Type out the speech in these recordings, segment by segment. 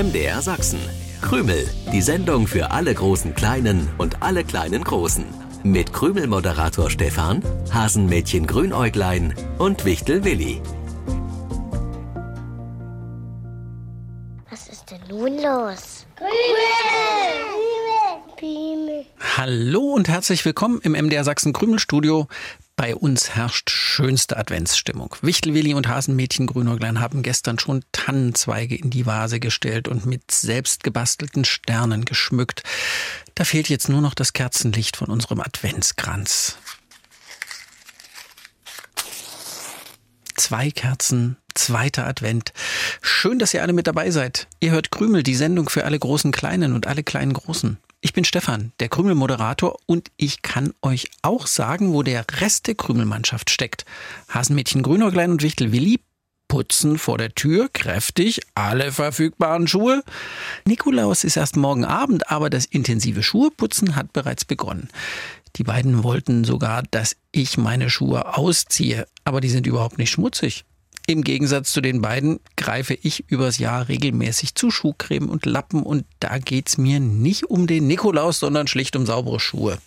MDR Sachsen. Krümel, die Sendung für alle großen Kleinen und alle kleinen Großen. Mit Krümel-Moderator Stefan, Hasenmädchen Grünäuglein und Wichtel Willi. Was ist denn nun los? Krümel! Krümel! Hallo und herzlich willkommen im MDR Sachsen Krümelstudio. Bei uns herrscht schönste Adventsstimmung. Wichtelwilli und Hasenmädchen Grünäuglein haben gestern schon Tannenzweige in die Vase gestellt und mit selbst gebastelten Sternen geschmückt. Da fehlt jetzt nur noch das Kerzenlicht von unserem Adventskranz. Zwei Kerzen, zweiter Advent. Schön, dass ihr alle mit dabei seid. Ihr hört Krümel, die Sendung für alle großen Kleinen und alle kleinen Großen. Ich bin Stefan, der Krümelmoderator und ich kann euch auch sagen, wo der Rest der Krümelmannschaft steckt. Hasenmädchen Grünäuglein und Wichtel Willi putzen vor der Tür kräftig alle verfügbaren Schuhe. Nikolaus ist erst morgen Abend, aber das intensive Schuheputzen hat bereits begonnen. Die beiden wollten sogar, dass ich meine Schuhe ausziehe, aber die sind überhaupt nicht schmutzig. Im Gegensatz zu den beiden greife ich übers Jahr regelmäßig zu Schuhcreme und Lappen und da geht's mir nicht um den Nikolaus, sondern schlicht um saubere Schuhe.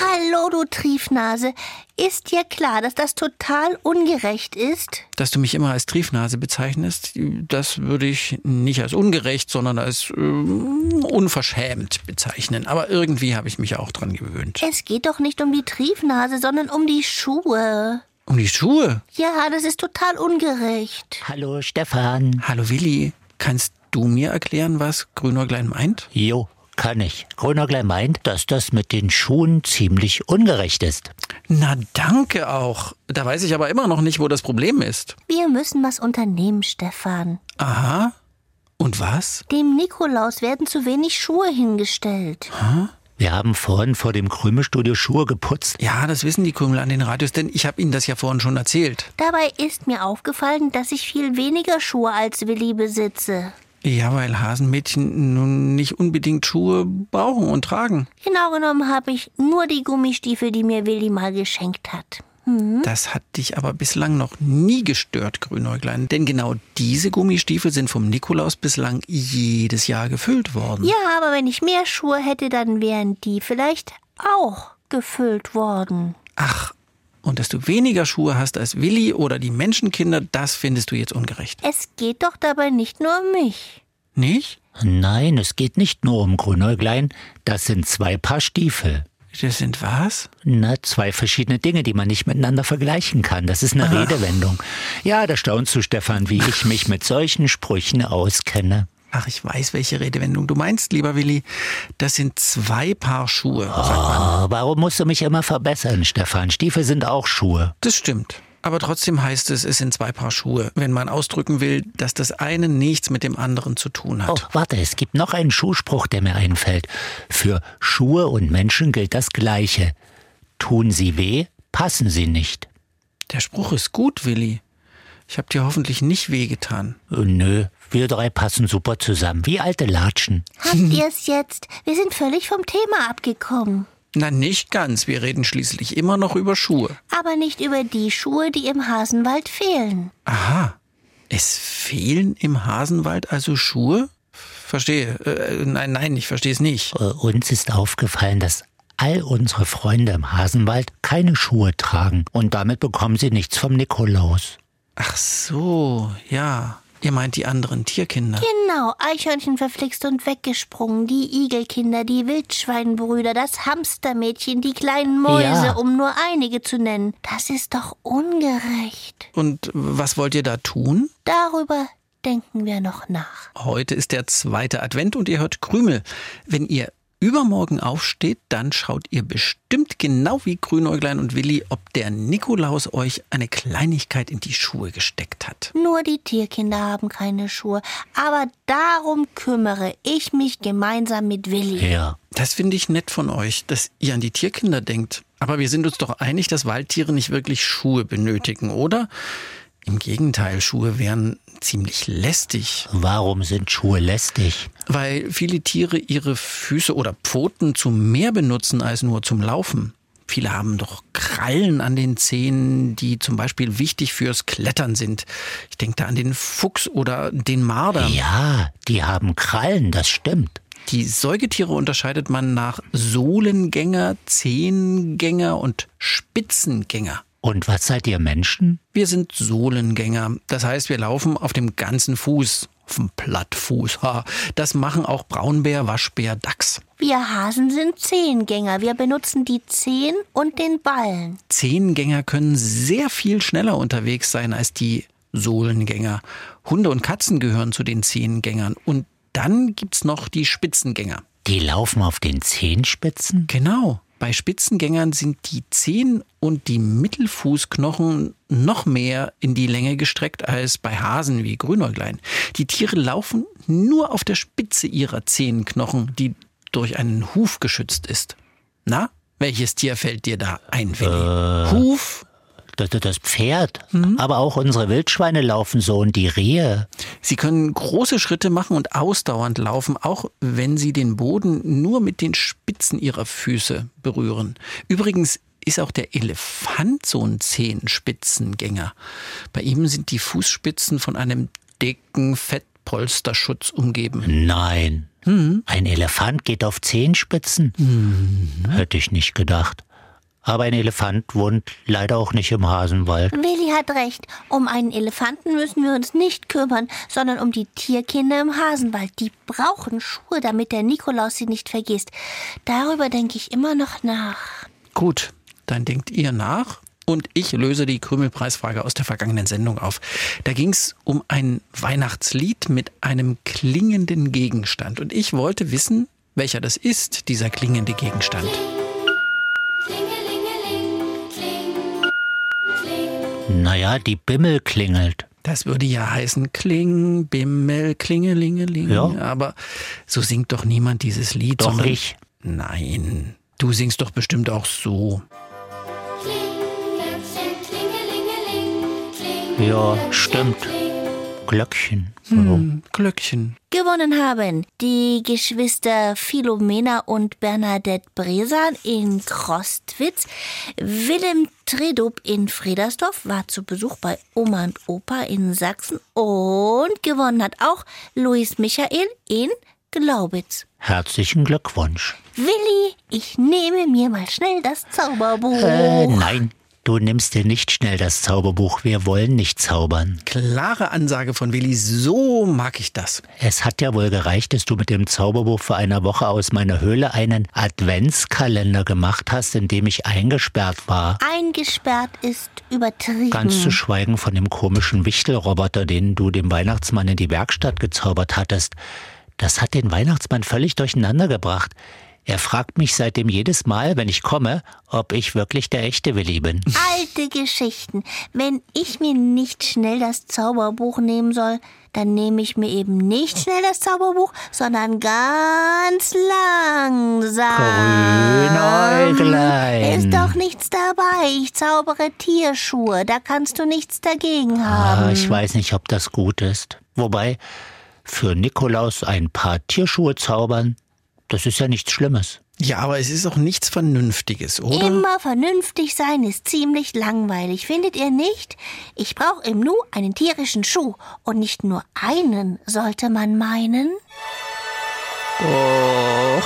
Hallo, du Triefnase. Ist dir klar, dass das total ungerecht ist? Dass du mich immer als Triefnase bezeichnest, das würde ich nicht als ungerecht, sondern als äh, unverschämt bezeichnen. Aber irgendwie habe ich mich auch dran gewöhnt. Es geht doch nicht um die Triefnase, sondern um die Schuhe. Um die Schuhe? Ja, das ist total ungerecht. Hallo Stefan. Hallo Willi. Kannst du mir erklären, was Grünäuglein meint? Jo, kann ich. Grünäuglein meint, dass das mit den Schuhen ziemlich ungerecht ist. Na danke auch. Da weiß ich aber immer noch nicht, wo das Problem ist. Wir müssen was unternehmen, Stefan. Aha. Und was? Dem Nikolaus werden zu wenig Schuhe hingestellt. Hä? Wir haben vorhin vor dem Krümelstudio Schuhe geputzt. Ja, das wissen die Krümel an den Radios, denn ich habe Ihnen das ja vorhin schon erzählt. Dabei ist mir aufgefallen, dass ich viel weniger Schuhe als Willi besitze. Ja, weil Hasenmädchen nun nicht unbedingt Schuhe brauchen und tragen. Genau genommen habe ich nur die Gummistiefel, die mir Willi mal geschenkt hat. Mhm. Das hat dich aber bislang noch nie gestört, Grünäuglein. Denn genau diese Gummistiefel sind vom Nikolaus bislang jedes Jahr gefüllt worden. Ja, aber wenn ich mehr Schuhe hätte, dann wären die vielleicht auch gefüllt worden. Ach, und dass du weniger Schuhe hast als Willi oder die Menschenkinder, das findest du jetzt ungerecht. Es geht doch dabei nicht nur um mich. Nicht? Nein, es geht nicht nur um Grünäuglein. Das sind zwei Paar Stiefel. Das sind was? Na, zwei verschiedene Dinge, die man nicht miteinander vergleichen kann. Das ist eine Ach. Redewendung. Ja, da staunst du, Stefan, wie ich mich mit solchen Sprüchen auskenne. Ach, ich weiß, welche Redewendung du meinst, lieber Willi. Das sind zwei Paar Schuhe. Oh, warum musst du mich immer verbessern, Stefan? Stiefel sind auch Schuhe. Das stimmt. Aber trotzdem heißt es, es sind zwei Paar Schuhe, wenn man ausdrücken will, dass das eine nichts mit dem anderen zu tun hat. Oh, warte, es gibt noch einen Schuhspruch, der mir einfällt. Für Schuhe und Menschen gilt das Gleiche. Tun sie weh, passen sie nicht. Der Spruch ist gut, Willi. Ich hab dir hoffentlich nicht wehgetan. Oh, nö, wir drei passen super zusammen, wie alte Latschen. Habt ihr's jetzt? Wir sind völlig vom Thema abgekommen. Na, nicht ganz. Wir reden schließlich immer noch über Schuhe. Aber nicht über die Schuhe, die im Hasenwald fehlen. Aha. Es fehlen im Hasenwald also Schuhe? Verstehe. Äh, nein, nein, ich verstehe es nicht. Äh, uns ist aufgefallen, dass all unsere Freunde im Hasenwald keine Schuhe tragen und damit bekommen sie nichts vom Nikolaus. Ach so, ja. Ihr meint die anderen Tierkinder? Genau, Eichhörnchen verflixt und weggesprungen, die Igelkinder, die Wildschweinbrüder, das Hamstermädchen, die kleinen Mäuse, ja. um nur einige zu nennen. Das ist doch ungerecht. Und was wollt ihr da tun? Darüber denken wir noch nach. Heute ist der zweite Advent und ihr hört Krümel. Wenn ihr übermorgen aufsteht, dann schaut ihr bestimmt genau wie Grünäuglein und Willi, ob der Nikolaus euch eine Kleinigkeit in die Schuhe gesteckt hat. Nur die Tierkinder haben keine Schuhe, aber darum kümmere ich mich gemeinsam mit Willi. Ja. Das finde ich nett von euch, dass ihr an die Tierkinder denkt. Aber wir sind uns doch einig, dass Waldtiere nicht wirklich Schuhe benötigen, oder? Im Gegenteil, Schuhe wären ziemlich lästig. Warum sind Schuhe lästig? Weil viele Tiere ihre Füße oder Pfoten zum mehr benutzen als nur zum Laufen. Viele haben doch Krallen an den Zähnen, die zum Beispiel wichtig fürs Klettern sind. Ich denke da an den Fuchs oder den Marder. Ja, die haben Krallen, das stimmt. Die Säugetiere unterscheidet man nach Sohlengänger, Zehengänger und Spitzengänger. Und was seid ihr Menschen? Wir sind Sohlengänger. Das heißt, wir laufen auf dem ganzen Fuß. Auf dem Plattfuß. Ha. Das machen auch Braunbär, Waschbär, Dachs. Wir Hasen sind Zehengänger. Wir benutzen die Zehen und den Ballen. Zehengänger können sehr viel schneller unterwegs sein als die Sohlengänger. Hunde und Katzen gehören zu den Zehengängern. Und dann gibt's noch die Spitzengänger. Die laufen auf den Zehenspitzen? Genau. Bei Spitzengängern sind die Zehen und die Mittelfußknochen noch mehr in die Länge gestreckt als bei Hasen wie Grünäuglein. Die Tiere laufen nur auf der Spitze ihrer Zehenknochen, die durch einen Huf geschützt ist. Na, welches Tier fällt dir da ein, Willi? Äh, Huf, das Pferd. Mhm. Aber auch unsere Wildschweine laufen so und die Rehe. Sie können große Schritte machen und ausdauernd laufen, auch wenn sie den Boden nur mit den Spitzen ihrer Füße berühren. Übrigens ist auch der Elefant so ein Zehenspitzengänger. Bei ihm sind die Fußspitzen von einem dicken Fettpolsterschutz umgeben. Nein. Mhm. Ein Elefant geht auf Zehenspitzen? Mhm. Hätte ich nicht gedacht. Aber ein Elefant wohnt leider auch nicht im Hasenwald. Willi hat recht. Um einen Elefanten müssen wir uns nicht kümmern, sondern um die Tierkinder im Hasenwald. Die brauchen Schuhe, damit der Nikolaus sie nicht vergisst. Darüber denke ich immer noch nach. Gut, dann denkt ihr nach und ich löse die Krümelpreisfrage aus der vergangenen Sendung auf. Da ging es um ein Weihnachtslied mit einem klingenden Gegenstand. Und ich wollte wissen, welcher das ist, dieser klingende Gegenstand. Naja, die Bimmel klingelt. Das würde ja heißen Kling, Bimmel, Klingelingeling. Ja. Aber so singt doch niemand dieses Lied. Doch ich. Nein, du singst doch bestimmt auch so. Ja, stimmt. Glöckchen. Hm, Glöckchen. Gewonnen haben die Geschwister Philomena und Bernadette Bresan in Krostwitz. Willem Tredup in Fredersdorf war zu Besuch bei Oma und Opa in Sachsen. Und gewonnen hat auch Luis Michael in Glaubitz. Herzlichen Glückwunsch. Willi, ich nehme mir mal schnell das Zauberbuch. Äh, nein, Du nimmst dir nicht schnell das Zauberbuch, wir wollen nicht zaubern. Klare Ansage von Willi, so mag ich das. Es hat ja wohl gereicht, dass du mit dem Zauberbuch vor einer Woche aus meiner Höhle einen Adventskalender gemacht hast, in dem ich eingesperrt war. Eingesperrt ist übertrieben. Ganz zu schweigen von dem komischen Wichtelroboter, den du dem Weihnachtsmann in die Werkstatt gezaubert hattest. Das hat den Weihnachtsmann völlig durcheinander gebracht. Er fragt mich seitdem jedes Mal, wenn ich komme, ob ich wirklich der echte Willi bin. Alte Geschichten. Wenn ich mir nicht schnell das Zauberbuch nehmen soll, dann nehme ich mir eben nicht schnell das Zauberbuch, sondern ganz langsam. Grünäuglein. Ist doch nichts dabei. Ich zaubere Tierschuhe. Da kannst du nichts dagegen haben. Ah, ich weiß nicht, ob das gut ist. Wobei, für Nikolaus ein paar Tierschuhe zaubern, das ist ja nichts Schlimmes. Ja, aber es ist auch nichts Vernünftiges, oder? Immer vernünftig sein ist ziemlich langweilig, findet ihr nicht? Ich brauche im Nu einen tierischen Schuh. Und nicht nur einen, sollte man meinen. Och,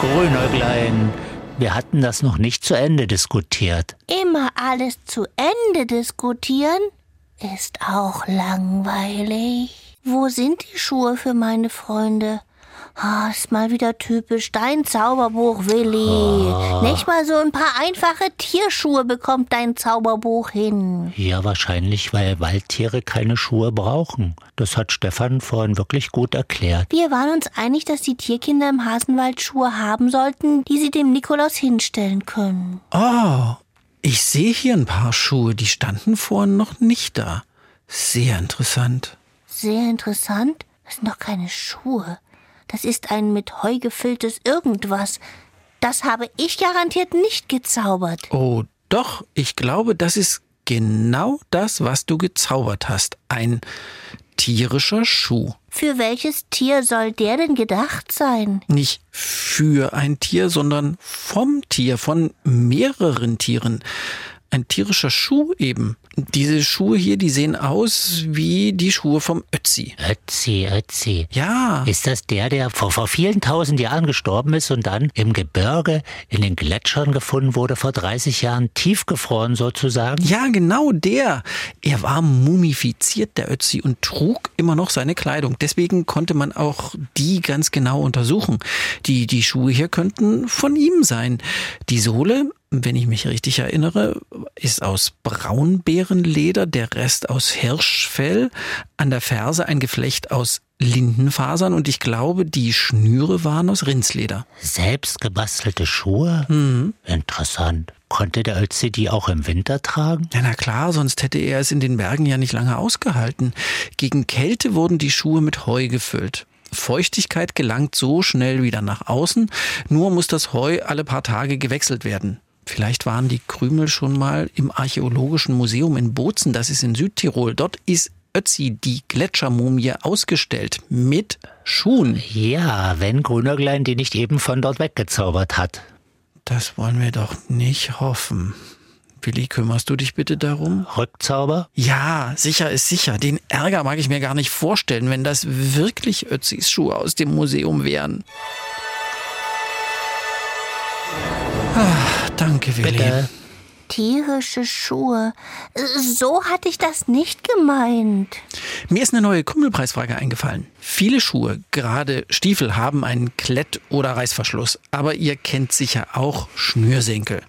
Grünäuglein, wir hatten das noch nicht zu Ende diskutiert. Immer alles zu Ende diskutieren ist auch langweilig. Wo sind die Schuhe für meine Freunde? Ah, ist mal wieder typisch dein Zauberbuch, Willi. Oh. Nicht mal so ein paar einfache Tierschuhe bekommt dein Zauberbuch hin. Ja, wahrscheinlich, weil Waldtiere keine Schuhe brauchen. Das hat Stefan vorhin wirklich gut erklärt. Wir waren uns einig, dass die Tierkinder im Hasenwald Schuhe haben sollten, die sie dem Nikolaus hinstellen können. Oh, ich sehe hier ein paar Schuhe, die standen vorhin noch nicht da. Sehr interessant. Sehr interessant? Das sind doch keine Schuhe. Das ist ein mit Heu gefülltes Irgendwas. Das habe ich garantiert nicht gezaubert. Oh, doch, ich glaube, das ist genau das, was du gezaubert hast. Ein tierischer Schuh. Für welches Tier soll der denn gedacht sein? Nicht für ein Tier, sondern vom Tier, von mehreren Tieren ein tierischer Schuh eben. Diese Schuhe hier, die sehen aus wie die Schuhe vom Ötzi. Ötzi, Ötzi. Ja. Ist das der, der vor, vor vielen tausend Jahren gestorben ist und dann im Gebirge in den Gletschern gefunden wurde, vor 30 Jahren tiefgefroren sozusagen? Ja, genau der. Er war mumifiziert, der Ötzi, und trug immer noch seine Kleidung. Deswegen konnte man auch die ganz genau untersuchen. Die, die Schuhe hier könnten von ihm sein. Die Sohle wenn ich mich richtig erinnere, ist aus Braunbärenleder, der Rest aus Hirschfell, an der Ferse ein Geflecht aus Lindenfasern und ich glaube, die Schnüre waren aus Rindsleder. Selbst gebastelte Schuhe? Mhm. Interessant. Konnte der Ötzi die auch im Winter tragen? Ja, na klar, sonst hätte er es in den Bergen ja nicht lange ausgehalten. Gegen Kälte wurden die Schuhe mit Heu gefüllt. Feuchtigkeit gelangt so schnell wieder nach außen, nur muss das Heu alle paar Tage gewechselt werden. Vielleicht waren die Krümel schon mal im Archäologischen Museum in Bozen, das ist in Südtirol. Dort ist Ötzi, die Gletschermumie, ausgestellt mit Schuhen. Ja, wenn Grünerglein die nicht eben von dort weggezaubert hat. Das wollen wir doch nicht hoffen. Willi, kümmerst du dich bitte darum? Rückzauber? Ja, sicher ist sicher. Den Ärger mag ich mir gar nicht vorstellen, wenn das wirklich Ötzis Schuhe aus dem Museum wären. Danke, Willi. Bitte. Tierische Schuhe. So hatte ich das nicht gemeint. Mir ist eine neue Krümelpreisfrage eingefallen. Viele Schuhe, gerade Stiefel, haben einen Klett- oder Reißverschluss. Aber ihr kennt sicher auch Schnürsenkel.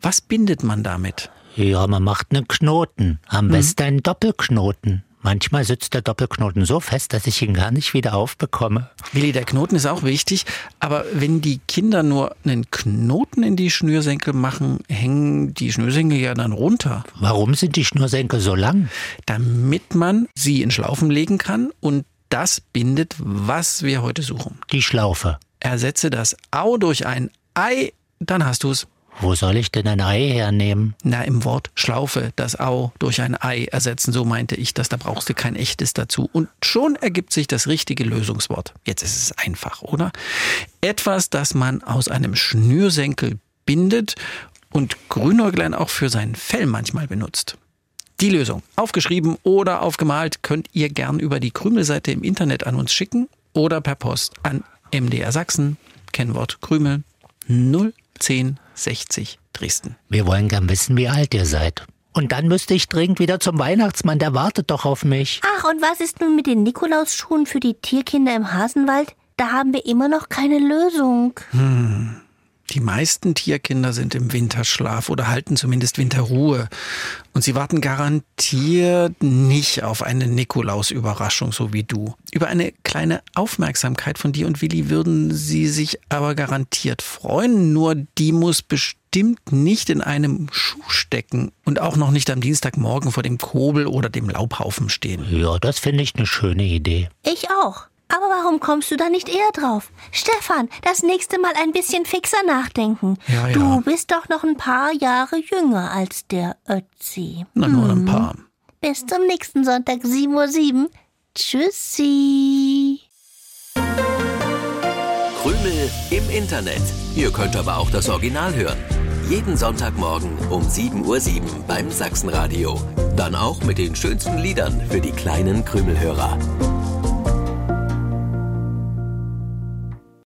Was bindet man damit? Ja, man macht einen Knoten. Am besten einen Doppelknoten. Manchmal sitzt der Doppelknoten so fest, dass ich ihn gar nicht wieder aufbekomme. Willi, der Knoten ist auch wichtig, aber wenn die Kinder nur einen Knoten in die Schnürsenkel machen, hängen die Schnürsenkel ja dann runter, Warum sind die Schnürsenkel so lang? damit man sie in Schlaufen legen kann und das bindet, was wir heute suchen. Die Schlaufe. Ersetze das Au durch ein Ei, dann hast du's. Wo soll ich denn ein Ei hernehmen? Na, im Wort Schlaufe, das Au durch ein Ei ersetzen, so meinte ich das, da brauchst du kein echtes dazu. Und schon ergibt sich das richtige Lösungswort. Jetzt ist es einfach, oder? Etwas, das man aus einem Schnürsenkel bindet und Grünäuglein auch für sein Fell manchmal benutzt. Die Lösung, aufgeschrieben oder aufgemalt, könnt ihr gern über die Krümelseite im Internet an uns schicken oder per Post an MDR Sachsen, Kennwort Krümel 01060 Dresden. Wir wollen gern wissen, wie alt ihr seid. Und dann müsste ich dringend wieder zum Weihnachtsmann, der wartet doch auf mich. Ach, und was ist nun mit den Nikolausschuhen für die Tierkinder im Hasenwald? Da haben wir immer noch keine Lösung. Die meisten Tierkinder sind im Winterschlaf oder halten zumindest Winterruhe. Und sie warten garantiert nicht auf eine Nikolaus-Überraschung, so wie du. Über eine kleine Aufmerksamkeit von dir und Willi würden sie sich aber garantiert freuen. Nur die muss bestimmt nicht in einem Schuh stecken und auch noch nicht am Dienstagmorgen vor dem Kobel oder dem Laubhaufen stehen. Ja, das finde ich eine schöne Idee. Ich auch. Aber warum kommst du da nicht eher drauf? Stefan, das nächste Mal ein bisschen fixer nachdenken. Ja, ja. Du bist doch noch ein paar Jahre jünger als der Ötzi. Na, nur ein paar. Bis zum nächsten Sonntag, 7.07 Uhr. Tschüssi. Krümel im Internet. Ihr könnt aber auch das Original hören. Jeden Sonntagmorgen um 7.07 Uhr beim Sachsenradio. Dann auch mit den schönsten Liedern für die kleinen Krümelhörer.